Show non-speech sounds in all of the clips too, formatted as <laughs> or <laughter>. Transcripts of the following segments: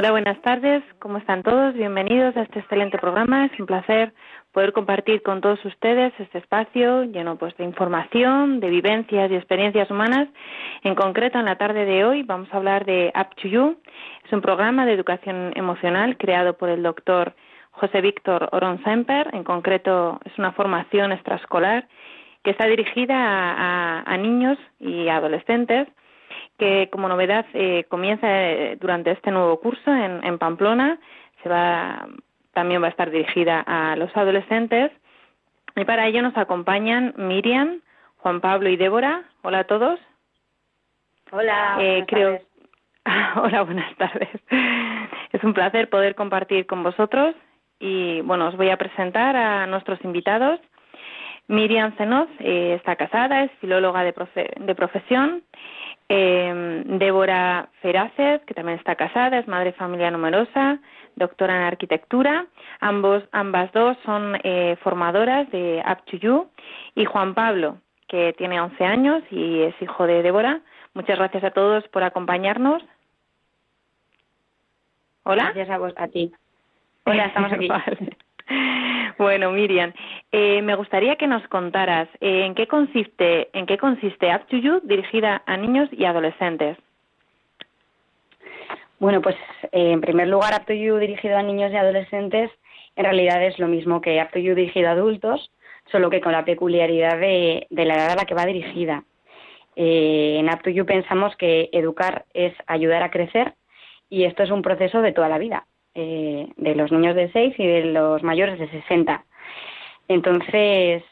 Hola, buenas tardes. ¿Cómo están todos? Bienvenidos a este excelente programa. Es un placer poder compartir con todos ustedes este espacio lleno pues de información, de vivencias y experiencias humanas. En concreto, en la tarde de hoy vamos a hablar de Up to You, es un programa de educación emocional creado por el doctor José Víctor Oron Semper. En concreto, es una formación extraescolar que está dirigida a, niños y adolescentes que como novedad eh, comienza eh, durante este nuevo curso en, Pamplona. Se va, también va a estar dirigida a los adolescentes. Y para ello nos acompañan Miriam, Juan Pablo y Débora. Hola a todos. Hola. Eh, creo, <laughs> Hola, buenas tardes. Es un placer poder compartir con vosotros y bueno, os voy a presentar a nuestros invitados. Miriam Zenoz eh, está casada, es filóloga de, profesión. Eh, Débora Ferácez, que también está casada, es madre de familia numerosa, doctora en arquitectura. Ambos, ambas dos son eh, formadoras de Up to You. Y Juan Pablo, que tiene 11 años y es hijo de Débora. Muchas gracias a todos por acompañarnos. Hola. Gracias a vos, a ti. <laughs> Hola, estamos aquí. Bueno, Miriam, eh, me gustaría que nos contaras eh, en qué consiste, en qué consiste Up dirigida a niños y adolescentes. Bueno, pues eh, en primer lugar, Up dirigido a niños y adolescentes en realidad es lo mismo que Up dirigido a adultos, solo que con la peculiaridad de, de la edad a la que va dirigida. en Up pensamos que educar es ayudar a crecer y esto es un proceso de toda la vida, eh, de los niños de 6 y de los mayores de 60. Entonces,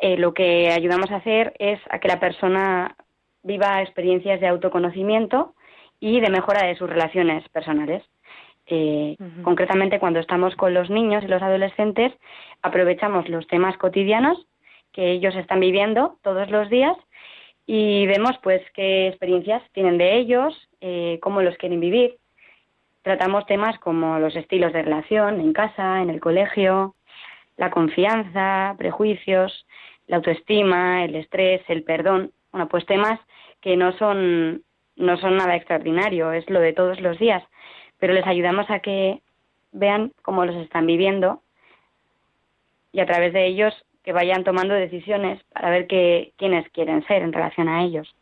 eh, lo que ayudamos a hacer es a que la persona viva experiencias de autoconocimiento y de mejora de sus relaciones personales. Eh, concretamente, cuando estamos con los niños y los adolescentes, aprovechamos los temas cotidianos que ellos están viviendo todos los días y vemos pues qué experiencias tienen de ellos, eh, cómo los quieren vivir. Tratamos temas como los estilos de relación en casa, en el colegio, la confianza, prejuicios, la autoestima, el estrés, el perdón. Bueno, pues temas que no son, no son nada extraordinario, es lo de todos los días, pero les ayudamos a que vean cómo los están viviendo y a través de ellos que vayan tomando decisiones para ver qué, quiénes quieren ser en relación a ellos.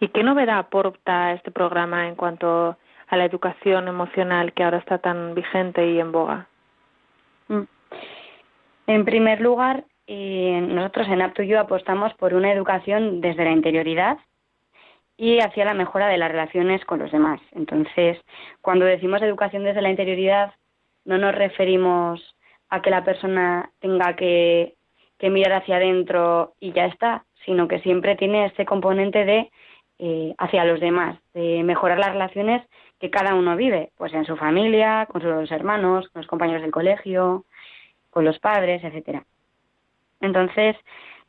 ¿Y qué novedad aporta este programa en cuanto a la educación emocional que ahora está tan vigente y en boga? Mm. En primer lugar, eh, nosotros en Apto Yo apostamos por una educación desde la interioridad y hacia la mejora de las relaciones con los demás. Entonces, cuando decimos educación desde la interioridad, no nos referimos a que la persona tenga que, mirar hacia adentro y ya está, sino que siempre tiene este componente de eh, hacia los demás, de mejorar las relaciones que cada uno vive, pues en su familia, con sus hermanos, con los compañeros del colegio, con los padres, etcétera. Entonces,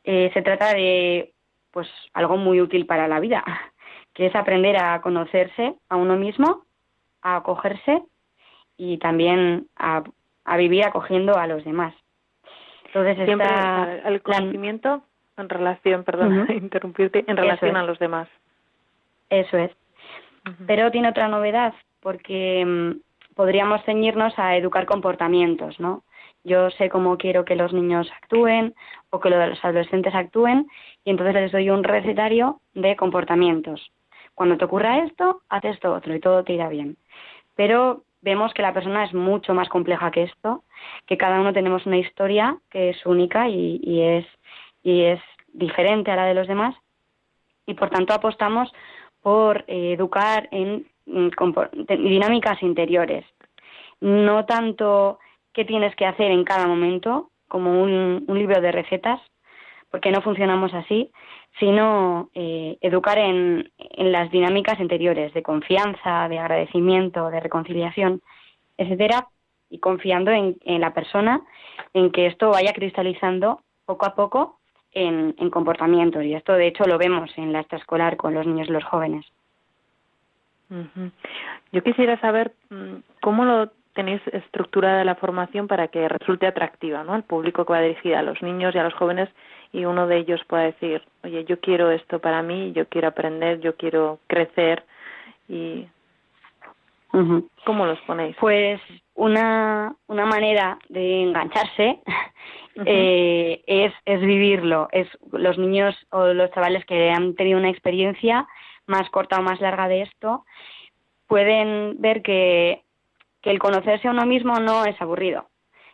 eh, se trata de pues algo muy útil para la vida, <laughs> que es aprender a conocerse a uno mismo, a acogerse y también a a vivir acogiendo a los demás. Entonces Siempre el conocimiento en relación, perdón, <laughs> interrumpirte, en relación a los demás. Eso es. Pero tiene otra novedad, porque mm, podríamos ceñirnos a educar comportamientos, ¿no? Yo sé cómo quiero que los niños actúen o que los adolescentes actúen y entonces les doy un recetario de comportamientos. Cuando te ocurra esto, haz esto otro y todo te irá bien. Pero vemos que la persona es mucho más compleja que esto, que cada uno tenemos una historia que es única y, es, y es diferente a la de los demás y por tanto apostamos por eh, educar en, dinámicas interiores, no tanto qué tienes que hacer en cada momento como un, libro de recetas, por qué no funcionamos así, sino eh, educar en, en, las dinámicas interiores de confianza, de agradecimiento, de reconciliación, etcétera, y confiando en, en la persona, en que esto vaya cristalizando poco a poco en, en comportamientos. Y esto, de hecho, lo vemos en la extraescolar con los niños y los jóvenes. Yo quisiera saber mm, cómo lo tenéis estructurada la formación para que resulte atractiva, ¿no? Al público que va dirigida a los niños y a los jóvenes y uno de ellos pueda decir, oye, yo quiero esto para mí, yo quiero aprender, yo quiero crecer y ¿Cómo los ponéis? Pues una, una manera de engancharse eh, es, es vivirlo. Es los niños o los chavales que han tenido una experiencia más corta o más larga de esto pueden ver que, que el conocerse a uno mismo no es aburrido,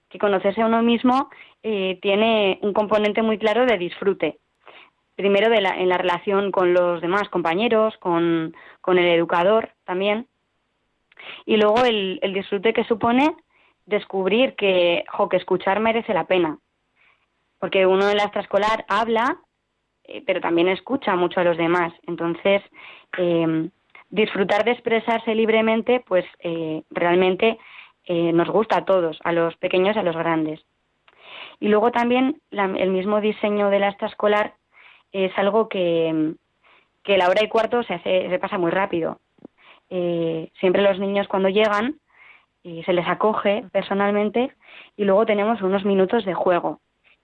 que conocerse a uno mismo eh, tiene un componente muy claro de disfrute. Primero de la, en la relación con los demás compañeros, con, con el educador también, y luego el, el disfrute que supone descubrir que, jo, que escuchar merece la pena. Porque uno en la extraescolar habla, eh, pero también escucha mucho a los demás. Entonces, eh, disfrutar de expresarse libremente, pues eh, realmente eh, nos gusta a todos, a los pequeños y a los grandes. Y luego también el mismo diseño de la extraescolar es algo que, que la hora y cuarto se, hace, se pasa muy rápido. Siempre los niños cuando llegan y se les acoge personalmente y luego tenemos unos minutos de juego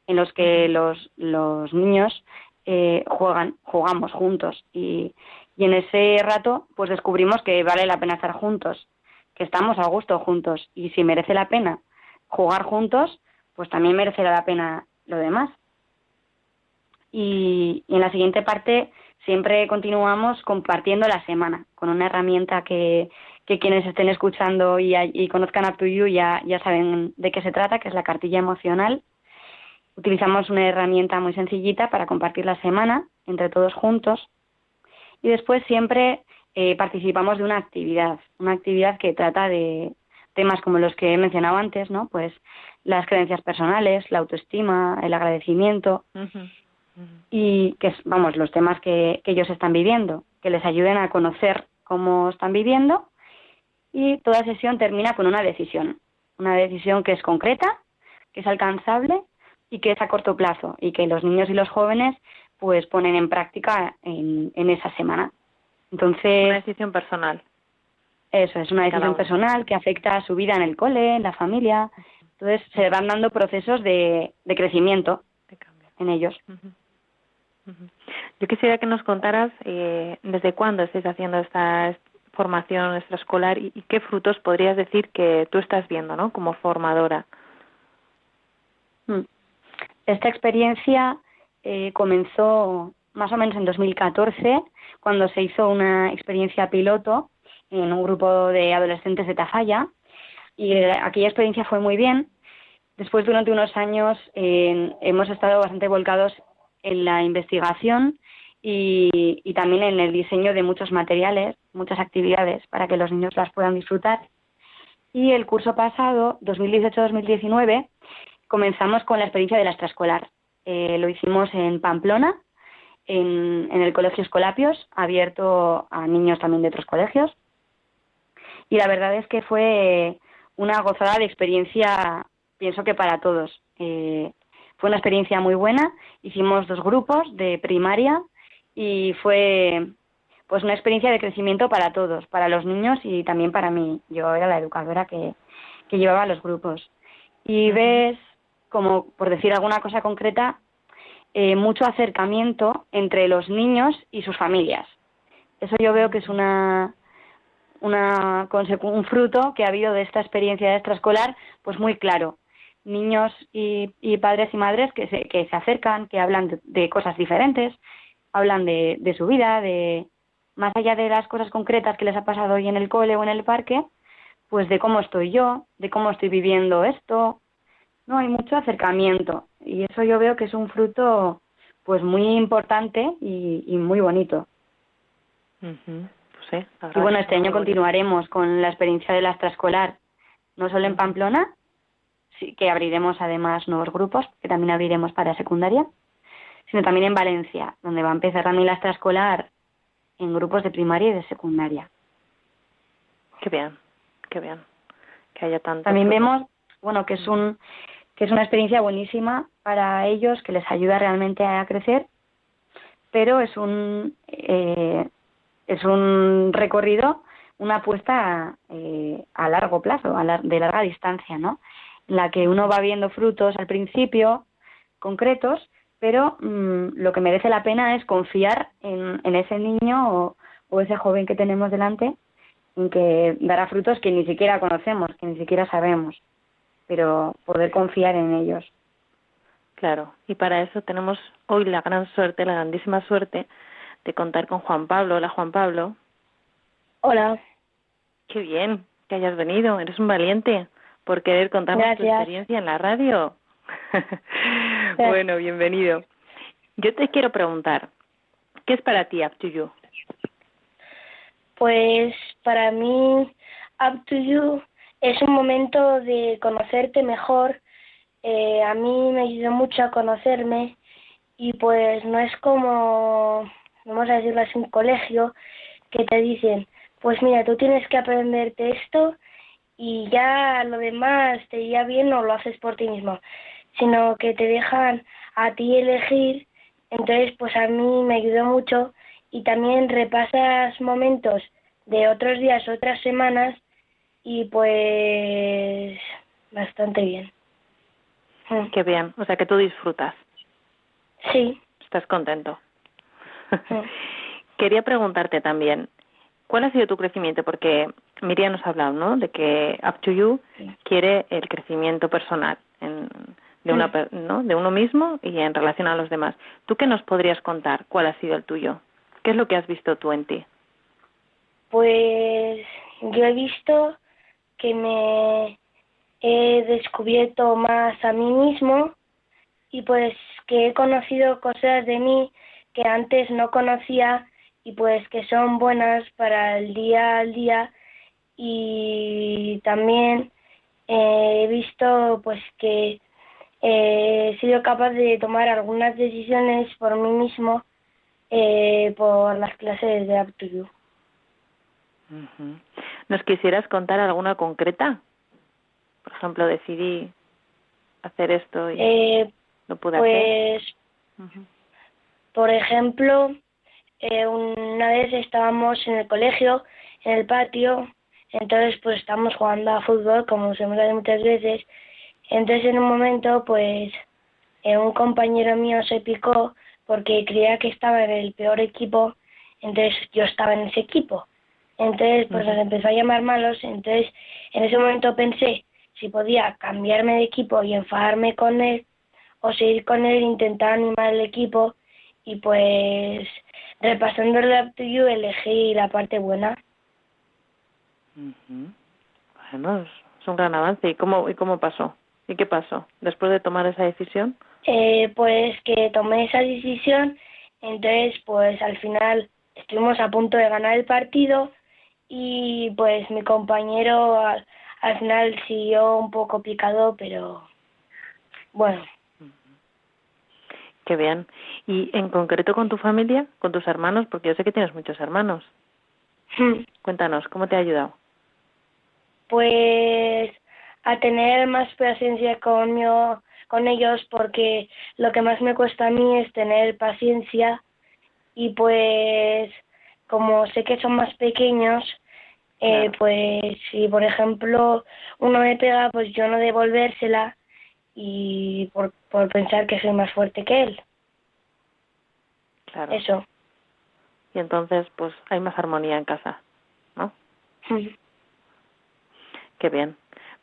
en los que los, los niños eh, juegan, jugamos juntos y, y en ese rato pues descubrimos que vale la pena estar juntos, que estamos a gusto juntos y si merece la pena jugar juntos, pues también merecerá la pena lo demás. Y, y en la siguiente parte siempre continuamos compartiendo la semana con una herramienta que, que quienes estén escuchando y, y conozcan a You ya, ya saben de qué se trata, que es la cartilla emocional. Utilizamos una herramienta muy sencillita para compartir la semana entre todos juntos y después siempre eh, participamos de una actividad, una actividad que trata de temas como los que he mencionado antes, ¿no? Pues las creencias personales, la autoestima, el agradecimiento y que vamos los temas que, que ellos están viviendo, que les ayuden a conocer cómo están viviendo y toda sesión termina con una decisión, una decisión que es concreta, que es alcanzable y que es a corto plazo y que los niños y los jóvenes pues ponen en práctica en, en esa semana. Entonces, una decisión personal. Eso, es una decisión personal que afecta a su vida en el cole, en la familia. Entonces se van dando procesos de, de crecimiento en ellos. Yo quisiera que nos contaras eh, desde cuándo estáis haciendo esta formación extraescolar y, y, qué frutos podrías decir que tú estás viendo, ¿no? Como formadora. Esta experiencia eh, comenzó más o menos en 2014, cuando se hizo una experiencia piloto en un grupo de adolescentes de Tafalla. Y eh, aquella experiencia fue muy bien. Después, durante unos años, hemos estado bastante volcados en la investigación y, también en el diseño de muchos materiales, muchas actividades para que los niños las puedan disfrutar. Y el curso pasado, 2018-2019, comenzamos con la experiencia de la extraescolar. Eh, lo hicimos en Pamplona, en, en, el Colegio Escolapios, abierto a niños también de otros colegios. Y la verdad es que fue una gozada de experiencia, pienso que para todos. Eh, fue una experiencia muy buena. Hicimos dos grupos de primaria y fue pues una experiencia de crecimiento para todos, para los niños y también para mí. Yo era la educadora que, que llevaba los grupos. Y ves como por decir alguna cosa concreta, eh, mucho acercamiento entre los niños y sus familias. Eso yo veo que es una, una un fruto que ha habido de esta experiencia extraescolar, pues muy claro. Niños y, y padres y madres que se, que se acercan, que hablan de, de cosas diferentes, hablan de, de su vida, de más allá de las cosas concretas que les ha pasado hoy en el cole o en el parque, pues de cómo estoy yo, de cómo estoy viviendo esto, no, hay mucho acercamiento y eso yo veo que es un fruto pues muy importante y, y muy bonito. Uh -huh. pues sí, y bueno, este año continuaremos con la experiencia de la extraescolar, no solo en Pamplona, sí, que abriremos además nuevos grupos, que también abriremos para secundaria, sino también en Valencia, donde va a empezar también la extraescolar en grupos de primaria y de secundaria. Qué bien, qué bien. Que haya tanto. También vemos, bueno, que es un que es una experiencia buenísima para ellos, que les ayuda realmente a crecer, pero es un eh, es un recorrido, una apuesta eh, a largo plazo, a de larga distancia, ¿no? En la que uno va viendo frutos al principio concretos, pero mm, lo que merece la pena es confiar en, en ese niño o, ese joven que tenemos delante, en que dará frutos que ni siquiera conocemos, que ni siquiera sabemos, pero poder confiar en ellos. Claro, y para eso tenemos hoy la gran suerte, la grandísima suerte de contar con Juan Pablo. Hola, Juan Pablo. Hola. Qué bien que hayas venido. Eres un valiente por querer contarnos tu experiencia en la radio. <laughs> bueno, bienvenido. Yo te quiero preguntar, ¿qué es para ti Up to You? Pues para mí Up to You es un momento de conocerte mejor. Eh, a mí me ayudó mucho a conocerme y pues no es como, vamos a decirlo así, un colegio que te dicen, pues mira, tú tienes que aprenderte esto y ya lo demás te iría bien o lo haces por ti mismo sino que te dejan a ti elegir. Entonces, pues a mí me ayudó mucho y también repasas momentos de otros días, otras semanas y pues bastante bien. Mm. Qué bien, o sea que tú disfrutas. Sí. Estás contento. Mm. <laughs> Quería preguntarte también, ¿cuál ha sido tu crecimiento? Porque Miriam nos ha hablado, ¿no? De que Up to You quiere el crecimiento personal en, de, una, ¿no? de uno mismo y en relación a los demás. ¿Tú qué nos podrías contar? ¿Cuál ha sido el tuyo? ¿Qué es lo que has visto tú en ti? Pues yo he visto que me he descubierto más a mí mismo y pues que he conocido cosas de mí que antes no conocía y pues que son buenas para el día al día y también he visto pues que eh, he sido capaz de tomar algunas decisiones por mí mismo eh, por las clases de aptitud. ¿Nos quisieras contar alguna concreta? Por ejemplo, decidí hacer esto y eh, lo pude pues, hacer. Por ejemplo, eh, una vez estábamos en el colegio, en el patio, entonces pues estábamos jugando a fútbol, como se me hace muchas veces, entonces en un momento pues eh, un compañero mío se picó porque creía que estaba en el peor equipo, entonces yo estaba en ese equipo. Entonces pues nos empezó a llamar malos, entonces en ese momento pensé si podía cambiarme de equipo y enfadarme con él o seguir con él e intentar animar el equipo y pues repasando el Up to You elegí la parte buena. Bueno, es un gran avance. ¿Y cómo, y cómo pasó? ¿Y qué pasó después de tomar esa decisión? Eh, pues que tomé esa decisión, entonces pues al final estuvimos a punto de ganar el partido y pues mi compañero al, final siguió un poco picado, pero bueno. Qué bien. ¿Y en concreto con tu familia, con tus hermanos? Porque yo sé que tienes muchos hermanos. Hmm. Cuéntanos, ¿cómo te ha ayudado? Pues a tener más paciencia con, con ellos porque lo que más me cuesta a mí es tener paciencia y pues como sé que son más pequeños, eh, pues si por ejemplo uno me pega, pues yo no devolvérsela y por, por pensar que soy más fuerte que él. Claro. Eso. Y entonces pues hay más armonía en casa, ¿no? Qué bien.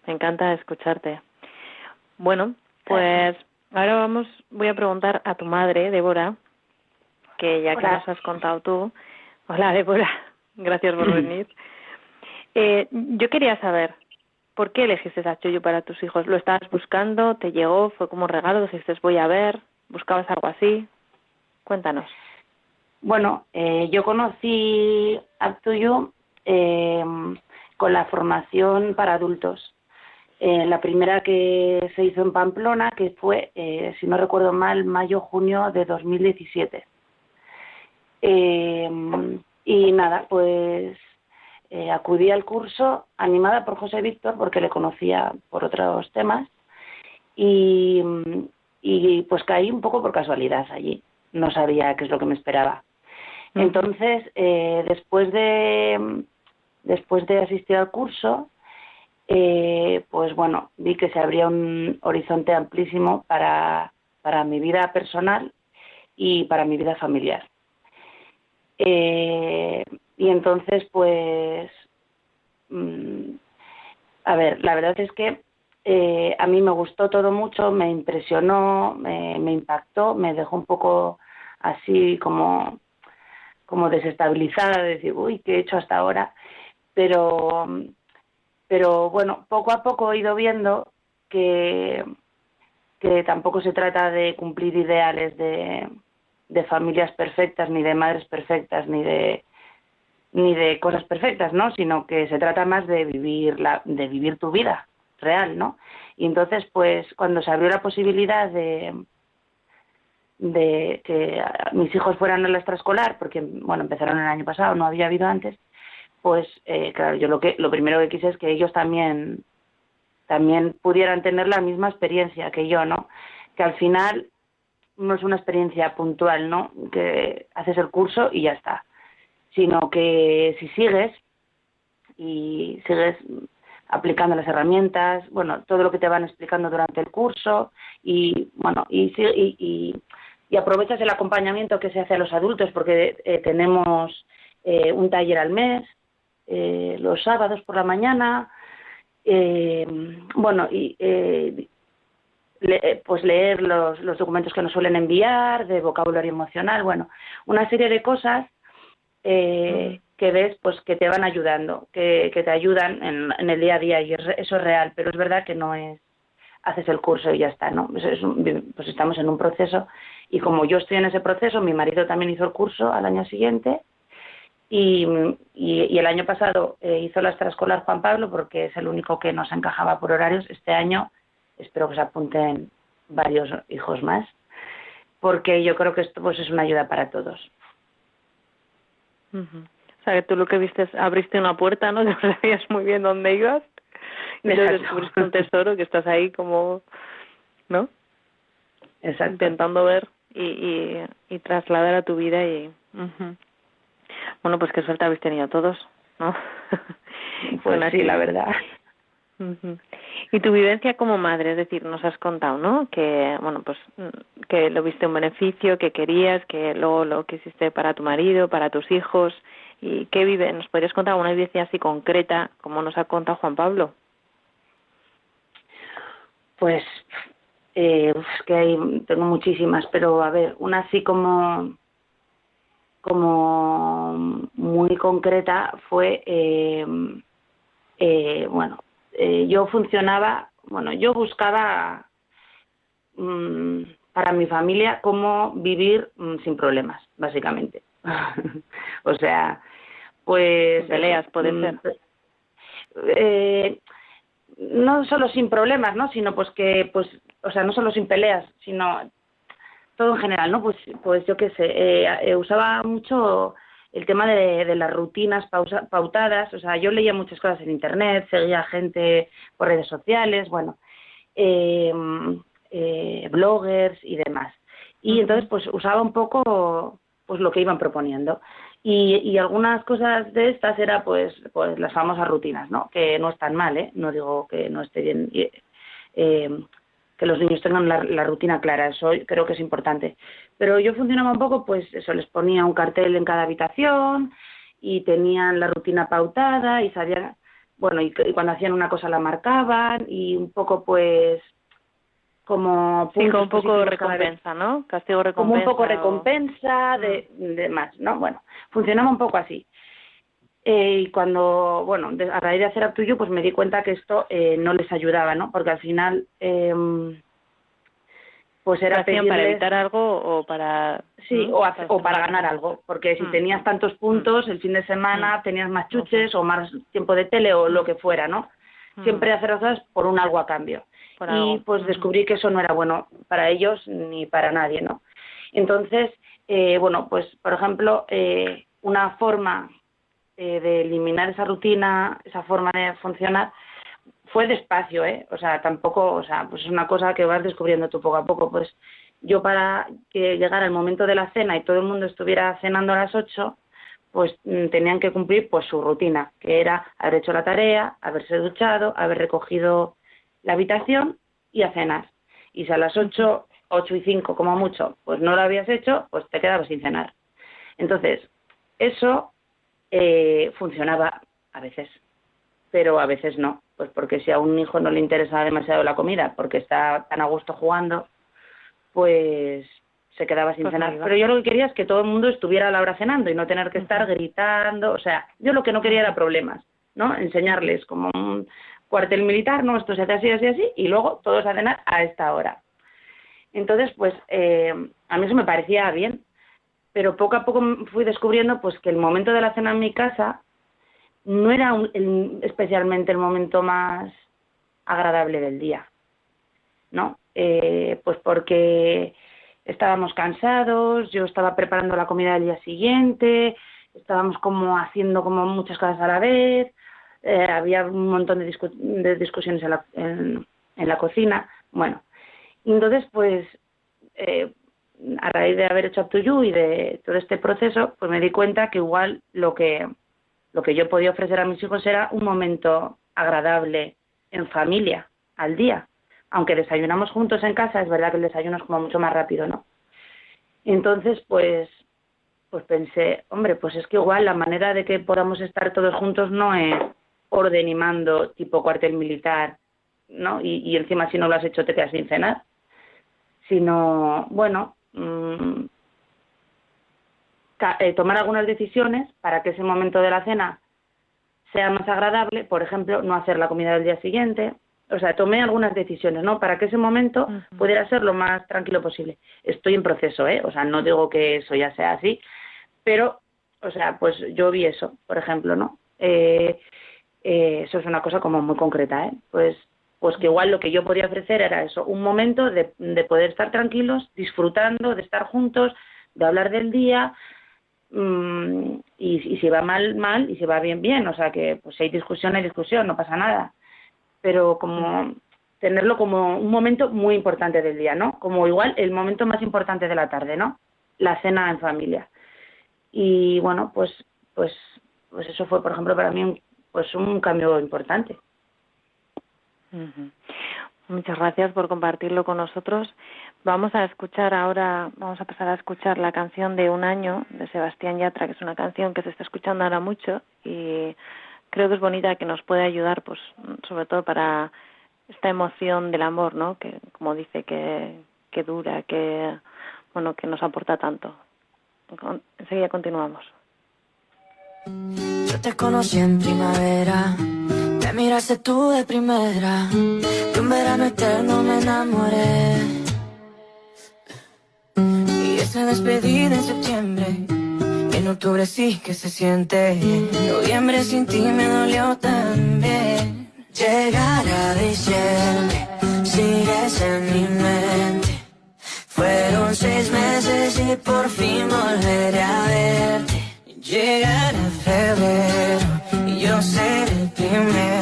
Me encanta escucharte. Bueno, pues ahora vamos, voy a preguntar a tu madre, Débora, que ya que nos has contado tú. Hola, Débora, gracias por <clears throat> venir. Eh, yo quería saber, ¿por qué elegiste a Chuyo para tus hijos? ¿Lo estabas buscando? ¿Te llegó? ¿Fue como un regalo? ¿Dijiste voy a ver? ¿Buscabas algo así? Cuéntanos. Bueno, eh, yo conocí a Tuyo eh, con la formación para adultos Eh, la primera que se hizo en Pamplona, que fue, eh, si no recuerdo mal, mayo-junio de 2017. Eh, y nada, pues acudí al curso animada por José Víctor porque le conocía por otros temas y, y pues caí un poco por casualidad allí. No sabía qué es lo que me esperaba. Entonces, después de después de asistir al curso, eh, pues bueno, vi que se abría un horizonte amplísimo para, para mi vida personal y para mi vida familiar. Eh, y entonces, pues, mm, a ver, la verdad es que eh, a mí me gustó todo mucho, me impresionó, me, me, impactó, me dejó un poco así como, como desestabilizada, de decir, uy, ¿qué he hecho hasta ahora? Pero pero bueno, poco a poco he ido viendo que, que tampoco se trata de cumplir ideales de, de familias perfectas, ni de madres perfectas, ni de ni de cosas perfectas, ¿no? Sino que se trata más de vivir la, de vivir tu vida real, ¿no? Y entonces, pues, cuando se abrió la posibilidad de de que mis hijos fueran a la extraescolar, porque bueno, empezaron el año pasado, no había habido antes, pues eh, claro, yo lo que lo primero que quise es que ellos también también pudieran tener la misma experiencia que yo, ¿no? Que al final no es una experiencia puntual, ¿no? Que haces el curso y ya está, sino que si sigues y sigues aplicando las herramientas, bueno, todo lo que te van explicando durante el curso y bueno, y, y, y, aprovechas el acompañamiento que se hace a los adultos porque eh, tenemos eh, un taller al mes eh, los sábados por la mañana, eh, bueno, y eh, pues leer los, los documentos que nos suelen enviar, de vocabulario emocional, bueno, una serie de cosas que ves pues que te van ayudando, que, que te ayudan en, en, el día a día y eso es real, pero es verdad que no es haces el curso y ya está, ¿no? Pues, pues estamos en un proceso y como yo estoy en ese proceso, mi marido también hizo el curso al año siguiente y, y, el año pasado eh, hizo la extraescolar Juan Pablo porque es el único que nos encajaba por horarios. Este año espero que se apunten varios hijos más porque yo creo que esto pues es una ayuda para todos. O sea, que tú lo que viste es abriste una puerta, ¿no? <laughs> No sabías muy bien dónde ibas y descubriste un tesoro que estás ahí como, ¿no? Exacto. Intentando ver y, y, y trasladar a tu vida y... Bueno, pues qué suerte habéis tenido todos, ¿no? <laughs> Pues sí, la verdad. Y tu vivencia como madre, es decir, nos has contado, ¿no? Que, bueno, pues que lo viste un beneficio, que querías, que luego lo quisiste para tu marido, para tus hijos. ¿Y qué vive? ¿Nos podrías contar una vivencia así concreta, como nos ha contado Juan Pablo? Pues, eh, es que hay, tengo muchísimas, pero a ver, una así como como muy concreta fue, eh, eh, bueno, eh, yo funcionaba, bueno, yo buscaba mm, para mi familia cómo vivir mm, sin problemas, básicamente. <laughs> o sea, pues... Peleas, puede mm, ser. no solo sin problemas, ¿no? Sino pues que, pues, o sea, no solo sin peleas, sino todo en general, ¿no? Pues, pues yo qué sé, eh, eh, usaba mucho el tema de, las rutinas pautadas, o sea, yo leía muchas cosas en Internet, seguía gente por redes sociales, bueno, eh, bloggers y demás. Y entonces, pues usaba un poco pues lo que iban proponiendo. Y, y algunas cosas de estas era pues, pues las famosas rutinas, ¿no? Que no están mal, ¿eh? No digo que no esté bien. Eh, que los niños tengan la, rutina clara, eso creo que es importante. Pero yo funcionaba un poco, pues eso, les ponía un cartel en cada habitación y tenían la rutina pautada y sabían, bueno, y, cuando hacían una cosa la marcaban y un poco pues como sí, un poco recompensa, ¿no? Castigo recompensa. Como un poco recompensa de, de más, ¿no? Bueno, funcionaba un poco así. Eh, y cuando, bueno, a raíz de hacer Up pues me di cuenta que esto eh, no les ayudaba, ¿no? Porque al final, eh, pues era pedirles... para evitar algo o para... Sí, o, o, para ganar algo. Porque si mm. tenías tantos puntos, el fin de semana mm. tenías más chuches o más tiempo de tele o lo que fuera, ¿no? mm. siempre hacer cosas por un algo a cambio. y pues descubrí que eso no era bueno para ellos ni para nadie, ¿no? Entonces, eh, bueno, pues por ejemplo, eh, una forma eh, de eliminar esa rutina, esa forma de funcionar, fue despacio, ¿eh? O sea, tampoco, o sea, pues es una cosa que vas descubriendo tú poco a poco. Pues yo para que llegara el momento de la cena y todo el mundo estuviera cenando a las ocho, pues mm, tenían que cumplir pues su rutina, que era haber hecho la tarea, haberse duchado, haber recogido la habitación y a cenar. Y si a las ocho, ocho y cinco como mucho, pues no lo habías hecho, pues te quedabas sin cenar. Entonces, eso eh, funcionaba a veces, pero a veces no, pues porque si a un hijo no le interesa demasiado la comida, porque está tan a gusto jugando, pues se quedaba sin pues cenar. Pero yo lo que quería es que todo el mundo estuviera a la hora cenando y no tener que estar gritando, o sea, yo lo que no quería era problemas, ¿no? Enseñarles como un cuartel militar, no, esto se hace así, así, así, y luego todos a cenar a esta hora. Entonces, pues eh, a mí eso me parecía bien, pero poco a poco fui descubriendo pues que el momento de la cena en mi casa no era especialmente el momento más agradable del día, ¿no? Eh, pues porque estábamos cansados, yo estaba preparando la comida del día siguiente, estábamos como haciendo como muchas cosas a la vez, eh, había un montón de, discusiones en la, en, la, cocina, bueno, entonces pues eh, a raíz de haber hecho Up y de todo este proceso, pues me di cuenta que igual lo que, lo que yo podía ofrecer a mis hijos era un momento agradable en familia, al día. Aunque desayunamos juntos en casa, es verdad que el desayuno es como mucho más rápido, ¿no? Entonces, pues, pues pensé, hombre, pues es que igual la manera de que podamos estar todos juntos no es orden y mando tipo cuartel militar, ¿no? Y, y encima si no lo has hecho te quedas sin cenar, sino, bueno, Mm, eh, tomar algunas decisiones para que ese momento de la cena sea más agradable, por ejemplo, no hacer la comida del día siguiente. O sea, tomé algunas decisiones, ¿no? Para que ese momento pudiera ser lo más tranquilo posible. Estoy en proceso, ¿eh? O sea, no digo que eso ya sea así, pero, o sea, pues yo vi eso, por ejemplo, ¿no? Eh, eh, eso es una cosa como muy concreta, ¿eh? Pues pues que igual lo que yo podía ofrecer era eso, un momento de, poder estar tranquilos, disfrutando, de estar juntos, de hablar del día, mm, y, si va mal, mal, y si va bien, bien, o sea que pues si hay discusión, hay discusión, no pasa nada, pero como tenerlo como un momento muy importante del día, ¿no? Como igual el momento más importante de la tarde, ¿no? La cena en familia. Y bueno, pues pues pues eso fue, por ejemplo, para mí un, pues un cambio importante. Muchas gracias por compartirlo con nosotros. Vamos a escuchar ahora, vamos a pasar a escuchar la canción de Un año de Sebastián Yatra, que es una canción que se está escuchando ahora mucho y creo que es bonita, que nos puede ayudar, pues, sobre todo para esta emoción del amor, ¿no? Que, como dice, que, que dura, que, bueno, que nos aporta tanto. Enseguida continuamos. Yo te conocí en primavera miraste tú de primera, de un verano eterno me enamoré. Y esa despedida en septiembre, en octubre sí que se siente. Noviembre sin ti me dolió también. Llegar a diciembre, sigues en mi mente. Fueron seis meses y por fin volveré a verte. Llegar a febrero y yo seré el primero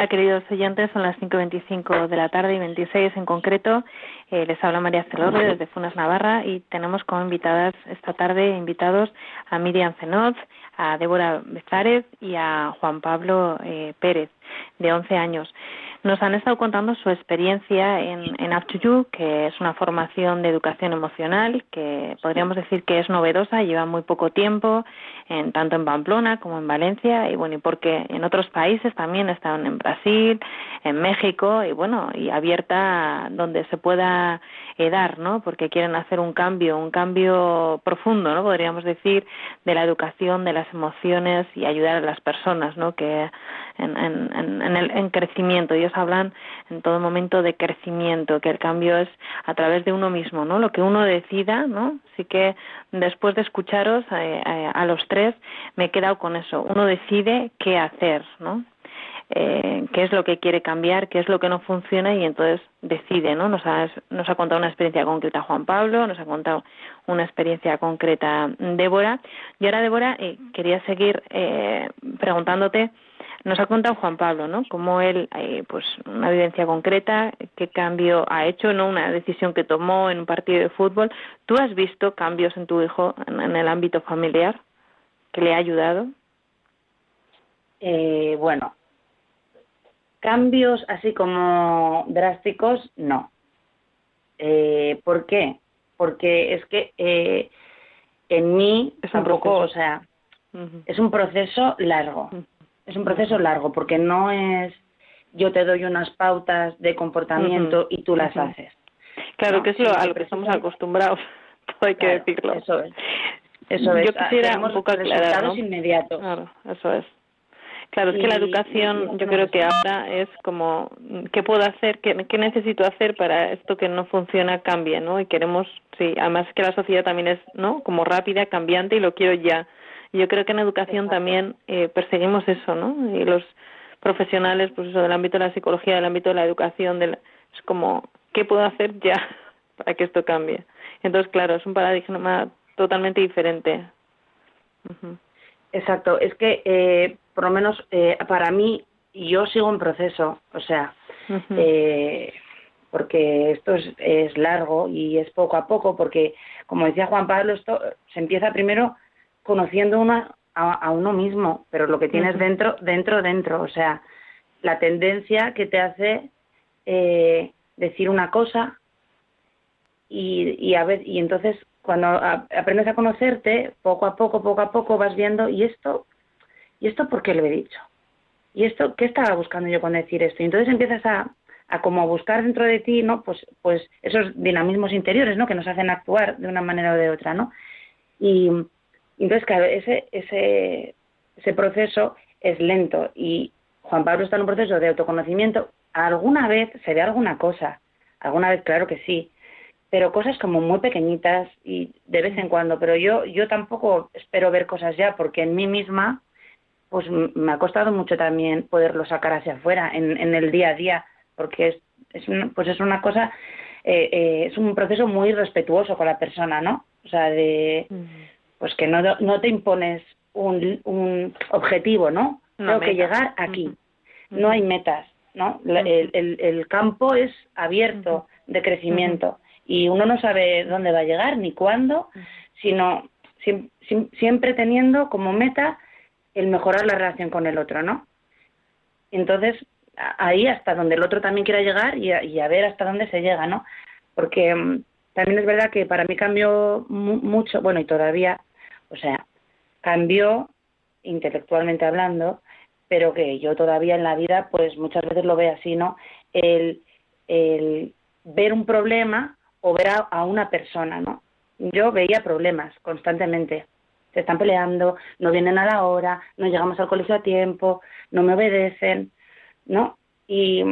Hola queridos oyentes, son las 5.25 de la tarde y 26 en concreto. Eh, les habla María Celorre desde Funas Navarra y tenemos como invitadas esta tarde invitados a Miriam Zenoz, a Débora Bezares y a Juan Pablo eh, Pérez, de 11 años. Nos han estado contando su experiencia en, en Up to You, que es una formación de educación emocional que podríamos decir que es novedosa, lleva muy poco tiempo, en, tanto en Pamplona como en Valencia, y bueno, y porque en otros países también están en Brasil, en México, y bueno, y abierta donde se pueda eh, dar, ¿no? Porque quieren hacer un cambio, un cambio profundo, ¿no? Podríamos decir, de la educación, de las emociones y ayudar a las personas, ¿no? Que en, en, el, en crecimiento. Ellos hablan en todo momento de crecimiento, que el cambio es a través de uno mismo, ¿no? Lo que uno decida, ¿no? Así que después de escucharos eh, eh, a los tres, me he quedado con eso. Uno decide qué hacer, ¿no? Eh, qué es lo que quiere cambiar, qué es lo que no funciona y entonces decide, ¿no? Nos ha, nos ha contado una experiencia concreta Juan Pablo, nos ha contado una experiencia concreta Débora. Y ahora, Débora, eh, quería seguir eh, preguntándote, nos ha contado Juan Pablo, ¿no? Cómo él, eh, pues, una vivencia concreta, qué cambio ha hecho, ¿no? Una decisión que tomó en un partido de fútbol. ¿Tú has visto cambios en tu hijo en, el ámbito familiar que le ha ayudado? Eh, bueno, cambios así como drásticos, no. Eh, ¿Por qué? Porque es que eh, en mí Es un tampoco, proceso. o sea, es un proceso largo. Es un proceso largo porque no es yo te doy unas pautas de comportamiento y tú las haces. Claro No, que es lo, a lo que estamos acostumbrados, <laughs> hay que decirlo. Eso es. Eso es. Yo quisiera Tenemos un poco aclarar, resultados ¿no? inmediatos. Claro, eso es. Claro, es que la educación yo creo que ahora es como, ¿qué puedo hacer? ¿Qué, qué necesito hacer para esto que no funciona cambie, ¿no? Y queremos, sí, además que la sociedad también es, ¿no? Como rápida, cambiante y lo quiero ya. Yo creo que en educación Exacto. también eh, perseguimos eso, ¿no? Y los profesionales, pues eso, del ámbito de la psicología, del ámbito de la educación, del, es como, ¿qué puedo hacer ya <laughs> para que esto cambie? Entonces, claro, es un paradigma totalmente diferente. Ujú. Exacto, es que eh, por lo menos eh, para mí yo sigo en proceso, o sea, eh, porque esto es, es largo y es poco a poco, porque como decía Juan Pablo, esto se empieza primero conociendo una, a, a uno mismo, pero lo que tienes dentro, dentro, dentro, o sea, la tendencia que te hace eh, decir una cosa y, y a ver, y entonces cuando a- aprendes a conocerte, poco a poco, poco a poco vas viendo, ¿y esto? ¿Y esto por qué lo he dicho? ¿Y esto qué estaba buscando yo con decir esto? Y entonces empiezas a, a como buscar dentro de ti, ¿no? Pues, pues esos dinamismos interiores, ¿no? Que nos hacen actuar de una manera o de otra, ¿no? Y entonces, claro, ese, ese, ese proceso es lento y Juan Pablo está en un proceso de autoconocimiento. Alguna vez se ve alguna cosa, alguna vez claro que sí, pero cosas como muy pequeñitas y de vez en cuando. Pero yo, yo tampoco espero ver cosas ya porque en mí misma pues me ha costado mucho también poderlo sacar hacia afuera en, en el día a día porque es, es una, pues es una cosa eh, eh, es un proceso muy respetuoso con la persona no o sea de. Pues que no no te impones un, un objetivo no Una tengo que llegar aquí. No hay metas no el, el, el campo es abierto de crecimiento y uno no sabe dónde va a llegar ni cuándo sino siem- siem- siempre teniendo como meta el mejorar la relación con el otro, ¿no? Entonces, ahí hasta donde el otro también quiera llegar y a, y a ver hasta dónde se llega, ¿no? Porque mm, también es verdad que para mí cambió mucho, bueno, y todavía, o sea, cambió intelectualmente hablando, pero que yo todavía en la vida, pues muchas veces lo veo así, ¿no? El, el ver un problema o ver a, una persona, ¿no? Yo veía problemas constantemente. Se están peleando, no vienen a la hora, no llegamos al colegio a tiempo, no me obedecen, ¿no? Y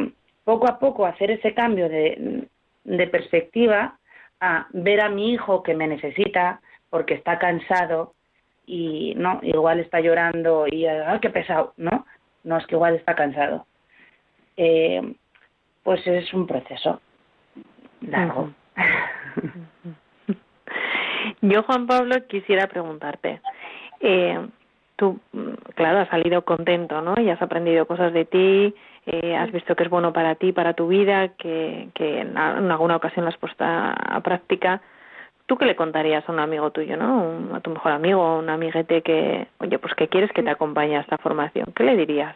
poco a poco hacer ese cambio de, de perspectiva a ver a mi hijo que me necesita porque está cansado y no igual está llorando y ah qué pesado no no es que igual está cansado. Eh, pues es un proceso largo. Yo Juan Pablo quisiera preguntarte eh, tú claro has salido contento no y has aprendido cosas de ti eh, has visto que es bueno para ti, para tu vida, que, en, alguna ocasión lo has puesto a, práctica, ¿tú qué le contarías a un amigo tuyo, no? a tu mejor amigo, un amiguete que, oye, pues que quieres que te acompañe a esta formación? ¿Qué le dirías?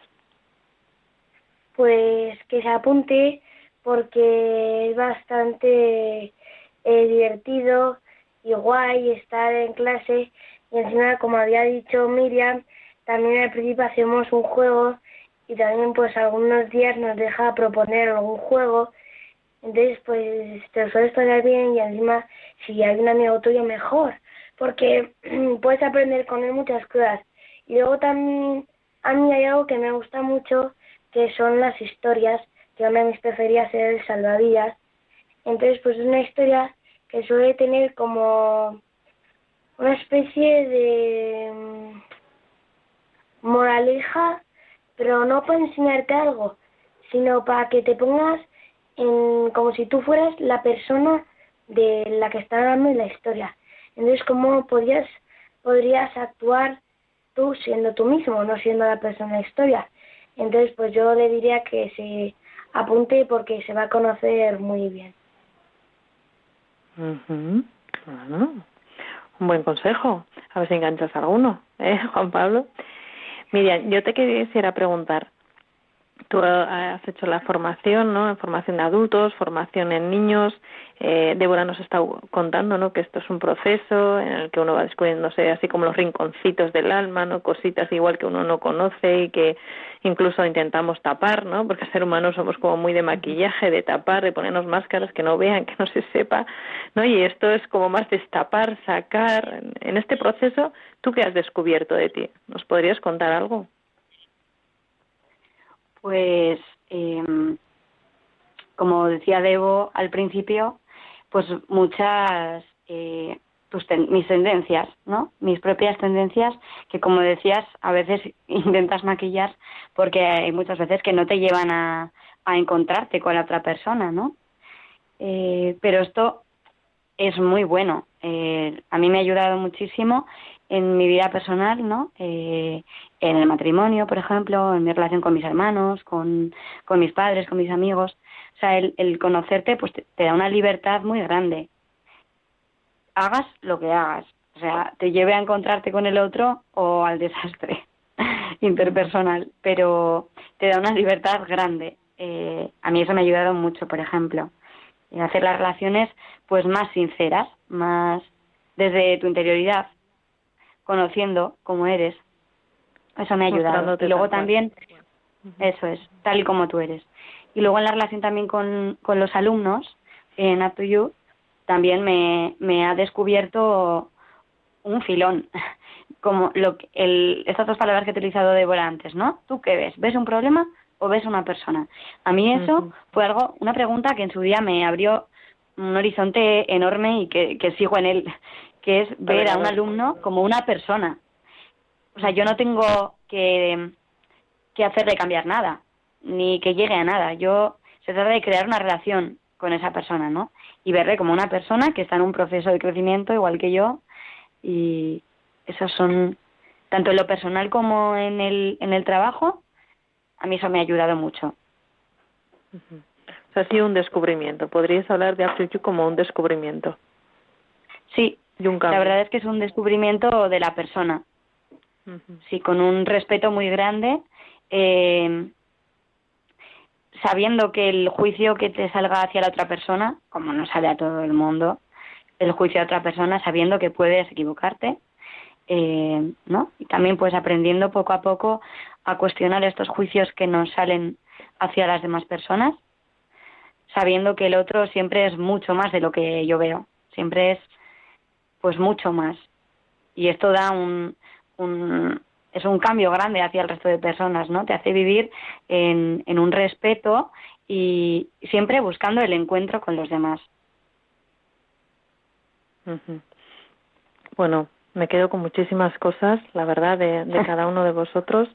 Pues que se apunte porque es bastante eh, divertido y guay estar en clase y encima, como había dicho Miriam, también al principio hacemos un juego y también pues algunos días nos deja proponer algún juego. Entonces pues te suele estar bien y encima si hay un amigo tuyo mejor, porque puedes aprender con él muchas cosas. Y luego también a mí hay algo que me gusta mucho que son las historias, que una de mis preferidas es el salvavidas. Entonces pues es una historia que suele tener como una especie de mm, moraleja pero no para enseñarte algo, sino para que te pongas en, como si tú fueras la persona de la que está hablando en la historia. Entonces, ¿cómo podrías, podrías actuar tú siendo tú mismo, no siendo la persona de la historia? Entonces, pues yo le diría que se apunte porque se va a conocer muy bien. Un buen consejo. A ver si enganchas alguno, ¿eh, Juan Pablo? Miriam, yo te quisiera preguntar, tú has hecho la formación, ¿no? Formación de adultos, formación en niños. Eh, Débora nos está contando, ¿no? Que esto es un proceso en el que uno va descubriéndose así como los rinconcitos del alma, ¿no? Cositas igual que uno no conoce y que incluso intentamos tapar, ¿no? Porque ser humano somos como muy de maquillaje, de tapar, de ponernos máscaras que no vean, que no se sepa, ¿no? Y esto es como más destapar, sacar. En este proceso, ¿tú qué has descubierto de ti? ¿Nos podrías contar algo? Pues, eh, como decía Debo al principio, pues muchas, eh, pues mis tendencias, ¿no? Mis propias tendencias que, como decías, a veces <laughs> intentas maquillar porque hay muchas veces que no te llevan a, a encontrarte con la otra persona, ¿no? Eh, pero esto es muy bueno. Eh, a mí me ha ayudado muchísimo en mi vida personal, ¿no? Eh, en el matrimonio, por ejemplo, en mi relación con mis hermanos, con, con mis padres, con mis amigos. O sea, el, el conocerte pues te, da una libertad muy grande. Hagas lo que hagas. O sea, te lleve a encontrarte con el otro o al desastre <laughs> interpersonal, pero te da una libertad grande. Eh, a mí eso me ha ayudado mucho, por ejemplo, hacer las relaciones pues más sinceras, más desde tu interioridad, conociendo cómo eres. Eso me ha ayudado. Y luego también, eso es, tal y como tú eres. Y luego en la relación también con, con los alumnos en Up to You, también me, me ha descubierto un filón. <laughs> Como lo, el, estas dos palabras que he utilizado Débora antes, ¿no? ¿Tú qué ves? ¿Ves un problema o ves una persona? A mí eso fue algo, una pregunta que en su día me abrió un horizonte enorme y que, que sigo en él que es ver a un alumno como una persona. O sea, yo no tengo que, que hacerle cambiar nada, ni que llegue a nada. Yo se trata de crear una relación con esa persona, ¿no? Y verle como una persona que está en un proceso de crecimiento igual que yo y esos son tanto en lo personal como en el en el trabajo a mí eso me ha ayudado mucho. O sea, ha sido un descubrimiento. Podrías hablar de After como un descubrimiento. Sí, la verdad es que es un descubrimiento de la persona. Sí, con un respeto muy grande, eh, sabiendo que el juicio que te salga hacia la otra persona, como no sale a todo el mundo, del juicio de otra persona sabiendo que puedes equivocarte, eh, ¿no? Y también pues aprendiendo poco a poco a cuestionar estos juicios que nos salen hacia las demás personas, sabiendo que el otro siempre es mucho más de lo que yo veo, siempre es pues mucho más. Y esto da un, un es un cambio grande hacia el resto de personas, ¿no? Te hace vivir en, en un respeto y siempre buscando el encuentro con los demás. Bueno, me quedo con muchísimas cosas, la verdad, de, de <laughs> cada uno de vosotros.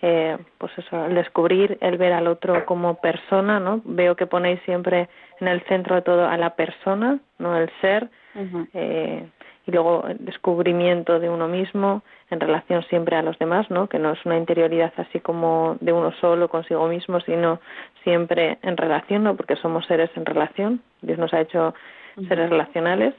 Eh, pues eso, el descubrir, el ver al otro como persona, ¿no? Veo que ponéis siempre en el centro de todo a la persona, no el ser, eh, y luego el descubrimiento de uno mismo en relación siempre a los demás, ¿no? Que no es una interioridad así como de uno solo consigo mismo, sino siempre en relación, ¿no? Porque somos seres en relación. Dios nos ha hecho seres relacionales.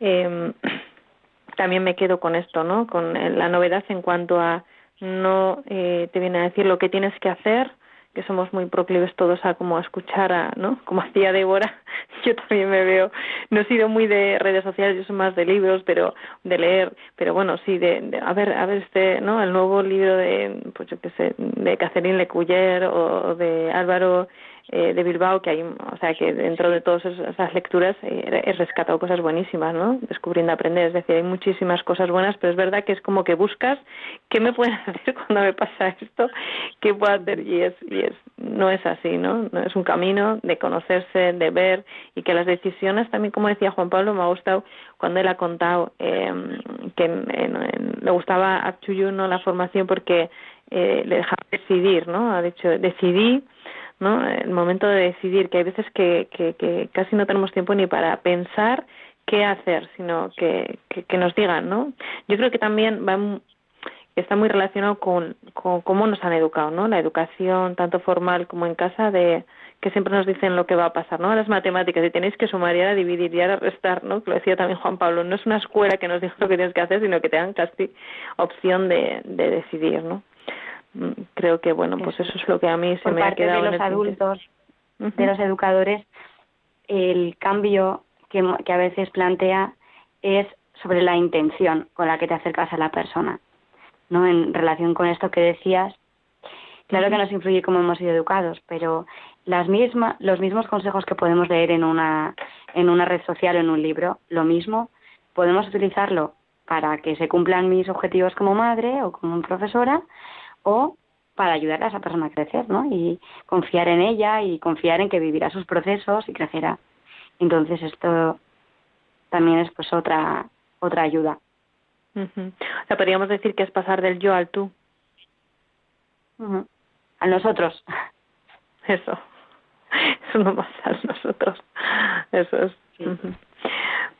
Eh, <clears throat> también me quedo con esto, ¿no? Con la novedad en cuanto a no eh, te viene a decir lo que tienes que hacer, que somos muy proclives todos a como a escuchar a, ¿no? Como hacía Débora, <laughs> yo también me veo, no he sido muy de redes sociales, yo soy más de libros, pero de leer, pero bueno, sí, de, a ver, a ver este, ¿no? El nuevo libro de, pues yo qué sé, de Catherine Lecuyer o de Álvaro eh, de Bilbao, que hay, o sea, que dentro de todas esas lecturas eh, he rescatado cosas buenísimas, ¿no? Descubriendo aprender, es decir, hay muchísimas cosas buenas, pero es verdad que es como que buscas qué me pueden <laughs> hacer cuando me pasa esto, qué puedo hacer y es, y es, no es así, ¿no? no es un camino de conocerse, de ver y que las decisiones también, como decía Juan Pablo, me ha gustado cuando él ha contado eh, que le gustaba a Chuyuno la formación porque eh, le dejaba decidir, ¿no? Ha dicho, decidí ¿no? El momento de decidir, que hay veces que, que, casi no tenemos tiempo ni para pensar qué hacer, sino que, que, nos digan, ¿no? Yo creo que también va está muy relacionado con, con cómo nos han educado, ¿no? La educación, tanto formal como en casa, de que siempre nos dicen lo que va a pasar, ¿no? Las matemáticas, y tenéis que sumar y ahora dividir y ahora restar, ¿no? Que lo decía también Juan Pablo, no es una escuela que nos diga lo que tienes que hacer, sino que te dan casi opción de, de decidir, ¿no? Creo que bueno pues eso es. lo que a mí se me ha quedado de los adultos de los educadores el cambio que, que a veces plantea es sobre la intención con la que te acercas a la persona no en relación con esto que decías claro que nos influye cómo hemos sido educados pero las mismas los mismos consejos que podemos leer en una en una red social o en un libro lo mismo podemos utilizarlo para que se cumplan mis objetivos como madre o como profesora o para ayudar a esa persona a crecer, ¿no? Y confiar en ella y confiar en que vivirá sus procesos y crecerá. Entonces esto también es pues otra otra ayuda. O sea, podríamos decir que es pasar del yo al tú. A nosotros. Eso. <laughs> Eso no pasa a nosotros. Eso es.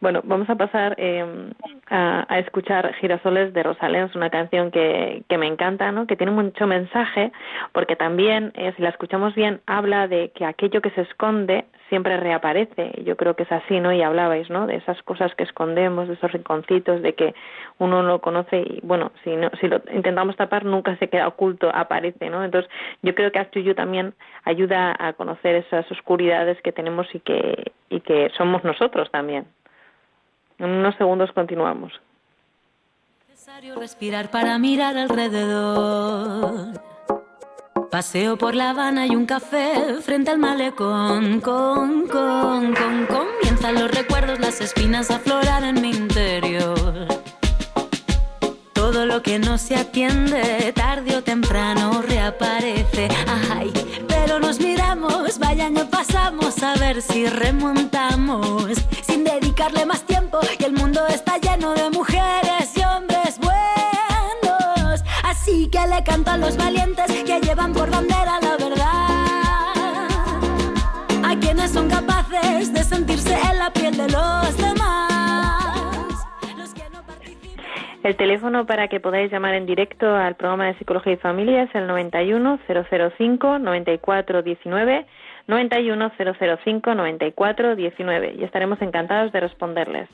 Bueno, vamos a pasar eh, a, escuchar Girasoles de Rosalén, una canción que, que me encanta, ¿no? que tiene mucho mensaje, porque también, eh, si la escuchamos bien, habla de que aquello que se esconde siempre reaparece. Yo creo que es así, ¿no? Y hablabais, ¿no? De esas cosas que escondemos, de esos rinconcitos, de que uno no lo conoce y, bueno, si, no, si lo intentamos tapar, nunca se queda oculto, aparece, ¿no? Entonces, yo creo que Act también ayuda a conocer esas oscuridades que tenemos y que, y que somos nosotros también. En unos segundos continuamos. Necesario respirar para mirar alrededor. Paseo por La Habana y un café frente al malecón. Con, con, con, comienzan los recuerdos, las espinas a aflorar en mi interior. Todo lo que no se atiende, tarde o temprano reaparece. Ay, nos miramos, vaya año pasamos a ver si remontamos. Sin dedicarle más tiempo, y el mundo está lleno de mujeres y hombres buenos. Así que le canto a los valientes que llevan por bandera la verdad. A quienes son capaces de sentirse en la piel de los El teléfono para que podáis llamar en directo al programa de Psicología y Familia es el 91 005 94 19 91 005 94 19 y estaremos encantados de responderles.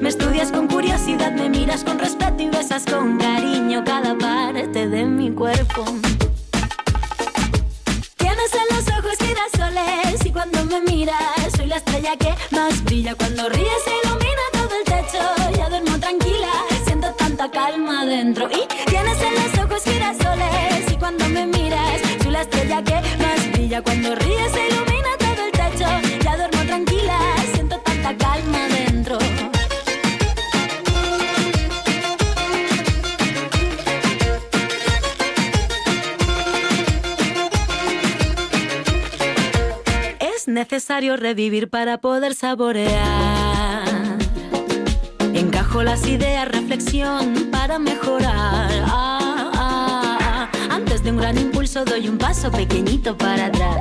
Me estudias con curiosidad, me miras con respeto y besas con cariño cada parte de mi cuerpo. Tienes en los ojos girasoles y cuando me miras soy la estrella que más brilla cuando ríes ilumina todo el techo. Ya duermo tranquila, siento tanta calma dentro. Y tienes en los ojos girasoles y cuando me miras, soy la estrella que más brilla cuando ríes se ilumina todo el techo. Ya duermo tranquila, siento tanta calma dentro. Es necesario revivir para poder saborear. Encajo las ideas, reflexión para mejorar. Ah, ah, ah. Antes de un gran impulso doy un paso pequeñito para atrás.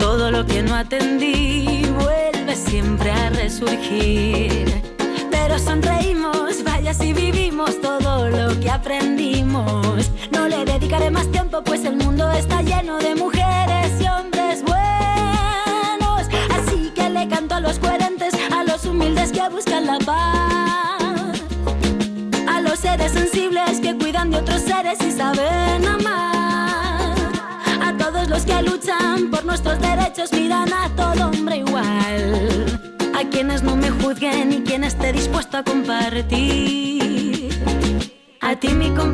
Todo lo que no atendí vuelve siempre a resurgir. Pero sonreímos, vaya si vivimos todo lo que aprendimos. No le dedicaré más tiempo, pues el mundo está lleno de mujeres y hombres buenos. Así que le canto a los a que buscan la paz. A los seres sensibles que cuidan de otros seres y saben amar. A todos los que luchan por nuestros derechos miran a todo hombre igual. A quienes no me juzguen y quien esté dispuesto a compartir. A ti mi compañero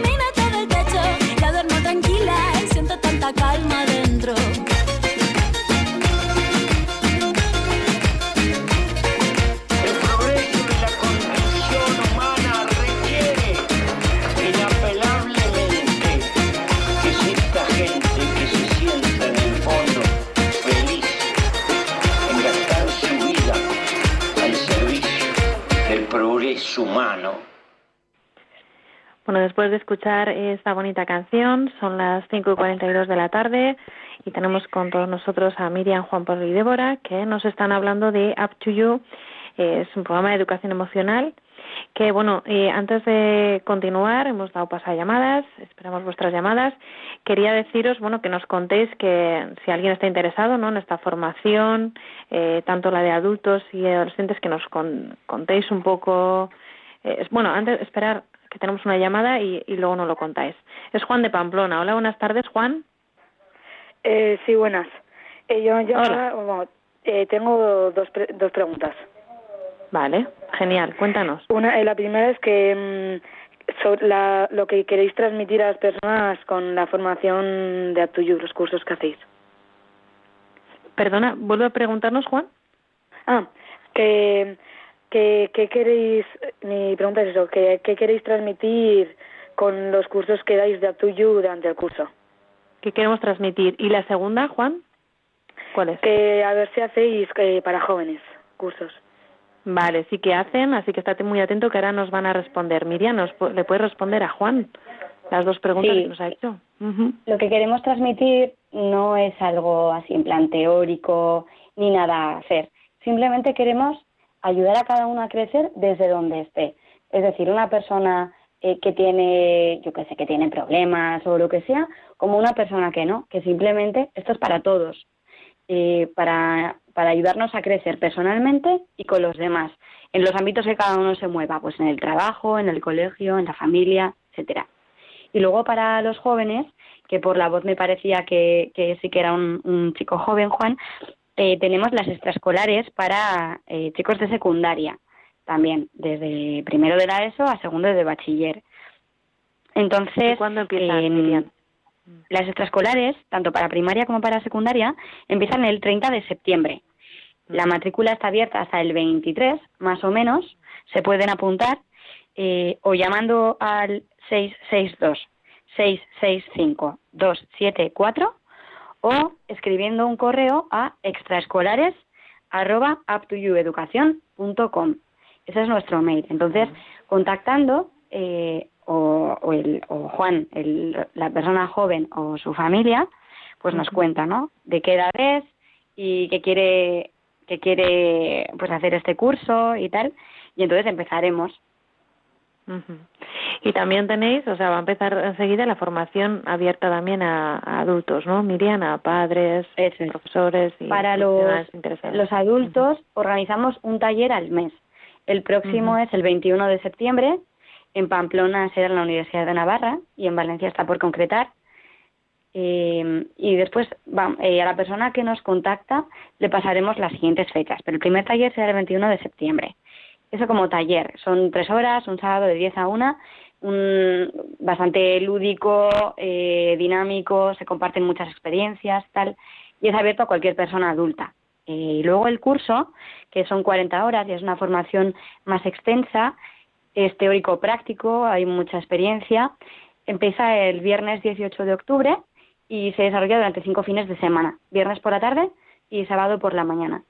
después de escuchar esta bonita canción, son las 5 y 42 de la tarde y tenemos con todos nosotros a Miriam, Juan Pablo y Débora que nos están hablando de Up to You. Eh, es un programa de educación emocional que, bueno, eh, antes de continuar, hemos dado paso a llamadas, esperamos vuestras llamadas. Quería deciros, bueno, que nos contéis que si alguien está interesado, ¿no?, en esta formación, eh, tanto la de adultos y adolescentes, que nos con- contéis un poco. eh, bueno, antes esperar que tenemos una llamada y, y luego nos lo contáis. Es Juan de Pamplona. Hola, buenas tardes, Juan. Eh, sí, buenas. Eh, yo bueno, eh, tengo dos, pre- dos preguntas. Vale, genial, cuéntanos. Una, eh, la primera es que mm, sobre la, lo que queréis transmitir a las personas con la formación de You, los cursos que hacéis. Perdona, vuelve a preguntarnos, Juan. Ah, que, que, que queréis, mi pregunta es eso, que, ¿qué queréis transmitir con los cursos que dais de Up to You durante el curso? ¿Qué queremos transmitir? ¿Y la segunda, Juan? ¿Cuál es? Que a ver si hacéis eh, para jóvenes cursos. Vale, sí que hacen, así que estate muy atento que ahora nos van a responder. Miriam, ¿nos pu- ¿le puedes responder a Juan las dos preguntas Sí. que nos ha hecho? Lo que queremos transmitir no es algo así en plan teórico ni nada a hacer. Simplemente queremos ayudar a cada uno a crecer desde donde esté. Es decir, una persona eh, que tiene, yo qué sé, que tiene problemas o lo que sea, como una persona que no, que simplemente esto es para todos, eh, para, para ayudarnos a crecer personalmente y con los demás, en los ámbitos que cada uno se mueva, pues en el trabajo, en el colegio, en la familia, etcétera. Y luego para los jóvenes, que por la voz me parecía que, que sí que era un, un chico joven, Juan, eh, tenemos las extraescolares para eh, chicos de secundaria también, desde primero de la ESO a segundo de bachiller. Entonces, ¿Y cuándo empiezan, em, las extraescolares, tanto para primaria como para secundaria, empiezan el 30 de septiembre. La matrícula está abierta hasta el 23, más o menos. Se pueden apuntar eh, o llamando al 662-665-274 o escribiendo un correo a extraescolares arroba uptoyoueducación.com. Ese es nuestro mail. Entonces, contactando eh, o, o el, o Juan, el- la persona joven o su familia, pues nos cuenta, ¿no? De qué edad es y qué quiere que quiere pues hacer este curso y tal, y entonces empezaremos. Y también tenéis, o sea, va a empezar enseguida la formación abierta también a, adultos, ¿no? Miriam, a padres, profesores y Para los, los adultos organizamos un taller al mes. El próximo es el 21 de septiembre. En Pamplona será en la Universidad de Navarra y en Valencia está por concretar. Eh, y después eh, a la persona que nos contacta le pasaremos las siguientes fechas. Pero el primer taller será el 21 de septiembre. Eso como taller. Son tres horas, un sábado de 10 a 1, un, bastante lúdico, eh, dinámico, se comparten muchas experiencias, tal, y es abierto a cualquier persona adulta. y luego el curso, que son 40 horas y es una formación más extensa, es teórico práctico, hay mucha experiencia. Empieza el viernes 18 de octubre y se desarrolla durante cinco fines de semana, viernes por la tarde y sábado por la mañana.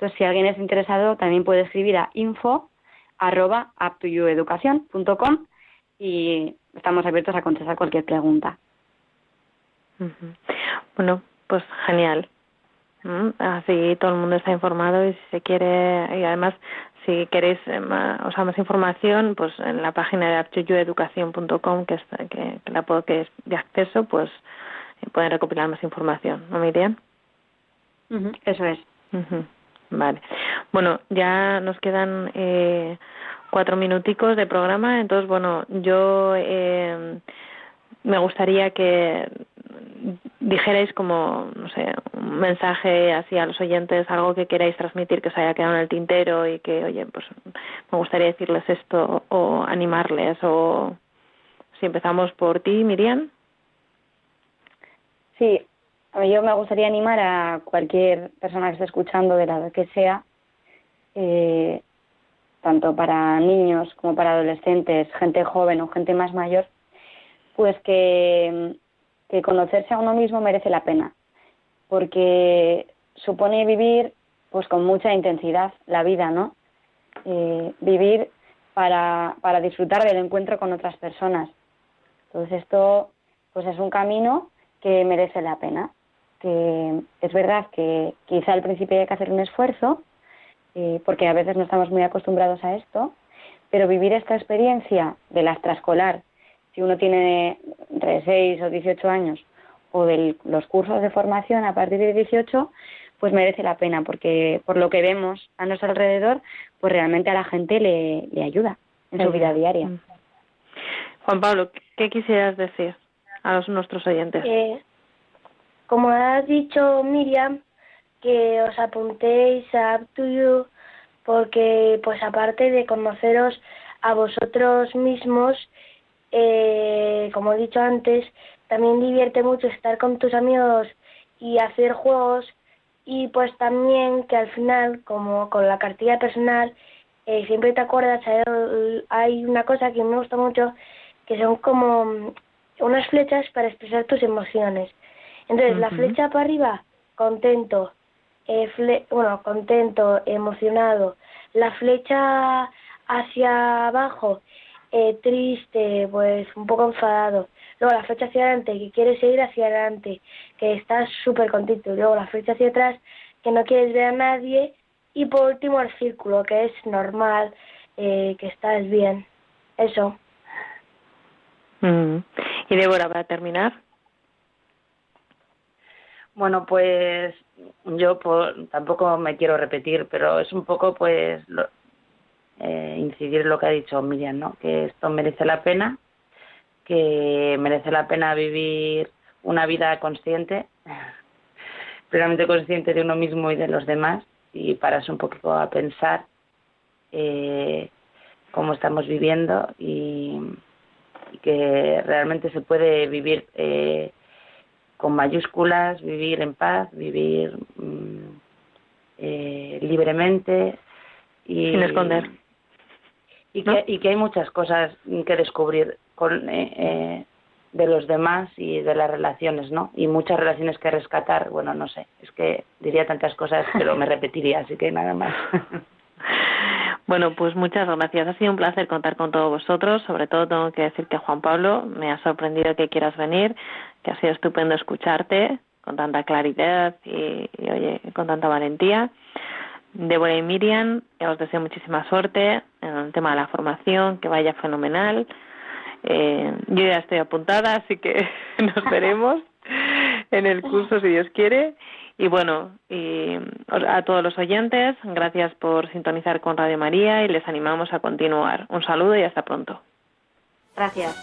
Entonces, si alguien es interesado, también puede escribir a info arroba y estamos abiertos a contestar cualquier pregunta. Bueno, pues genial. Mm, así todo el mundo está informado y si se quiere, y además si queréis más, o sea, más información, pues en la página de aptuyueducación.com, que, es, que, la puedo, que es de acceso, pues eh, pueden recopilar más información, ¿no, Miriam? Eso es. Vale. Bueno, ya nos quedan eh, cuatro minuticos de programa, entonces, bueno, yo eh, me gustaría que dijerais como, no sé, un mensaje así a los oyentes, algo que queráis transmitir que os haya quedado en el tintero y que, oye, pues me gustaría decirles esto o animarles o si empezamos por ti, Miriam. Sí, yo me gustaría animar a cualquier persona que esté escuchando, de la que sea, eh, tanto para niños como para adolescentes, gente joven o gente más mayor, pues que, que conocerse a uno mismo merece la pena, porque supone vivir pues con mucha intensidad la vida, ¿no? Eh, vivir para, para disfrutar del encuentro con otras personas. Entonces esto pues es un camino que merece la pena, que es verdad que quizá al principio hay que hacer un esfuerzo, eh, porque a veces no estamos muy acostumbrados a esto, pero vivir esta experiencia de la extraescolar, si uno tiene entre 6 o 18 años, o de los cursos de formación a partir de 18, pues merece la pena, porque por lo que vemos a nuestro alrededor, pues realmente a la gente le, le ayuda en su vida diaria. Juan Pablo, ¿qué quisieras decir a los, nuestros oyentes? Eh, como has dicho Miriam, que os apuntéis a Up to You porque pues aparte de conoceros a vosotros mismos, eh, como he dicho antes, también divierte mucho estar con tus amigos y hacer juegos y pues también que al final, como con la cartilla personal, eh, siempre te acuerdas, hay una cosa que me gusta mucho, que son como unas flechas para expresar tus emociones. Entonces, la flecha para arriba, contento, eh, bueno, contento, emocionado. La flecha hacia abajo, eh, triste, pues un poco enfadado. Luego la flecha hacia adelante, que quieres seguir hacia adelante, que estás súper contento. Luego la flecha hacia atrás, que no quieres ver a nadie. Y por último el círculo, que es normal, eh, que estás bien. Eso. Mm. Y Débora, para terminar. Bueno, pues yo tampoco me quiero repetir, pero es un poco pues eh, incidir en lo que ha dicho Miriam, ¿no? Que esto merece la pena, que merece la pena vivir una vida consciente, <laughs> plenamente consciente de uno mismo y de los demás, y pararse un poquito a pensar eh, cómo estamos viviendo y, que realmente se puede vivir eh, con mayúsculas, vivir en paz, vivir mm, eh, libremente y sin esconder. Y, que, y que hay muchas cosas que descubrir con, eh, eh, de los demás y de las relaciones, ¿no? Y muchas relaciones que rescatar, bueno, no sé, es que diría tantas cosas, pero me <laughs> repetiría, así que nada más. <laughs> Bueno, pues muchas gracias. Ha sido un placer contar con todos vosotros. Sobre todo tengo que decir que Juan Pablo me ha sorprendido que quieras venir, que ha sido estupendo escucharte con tanta claridad y, oye, con tanta valentía. Débora y Miriam, os deseo muchísima suerte en el tema de la formación, que vaya fenomenal. Eh, yo ya estoy apuntada, así que <laughs> nos veremos en el curso si Dios quiere. Y bueno, y a todos los oyentes, gracias por sintonizar con Radio María y les animamos a continuar. Un saludo y hasta pronto. Gracias.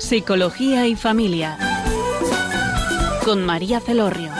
Psicología y familia. Con María Celorrio.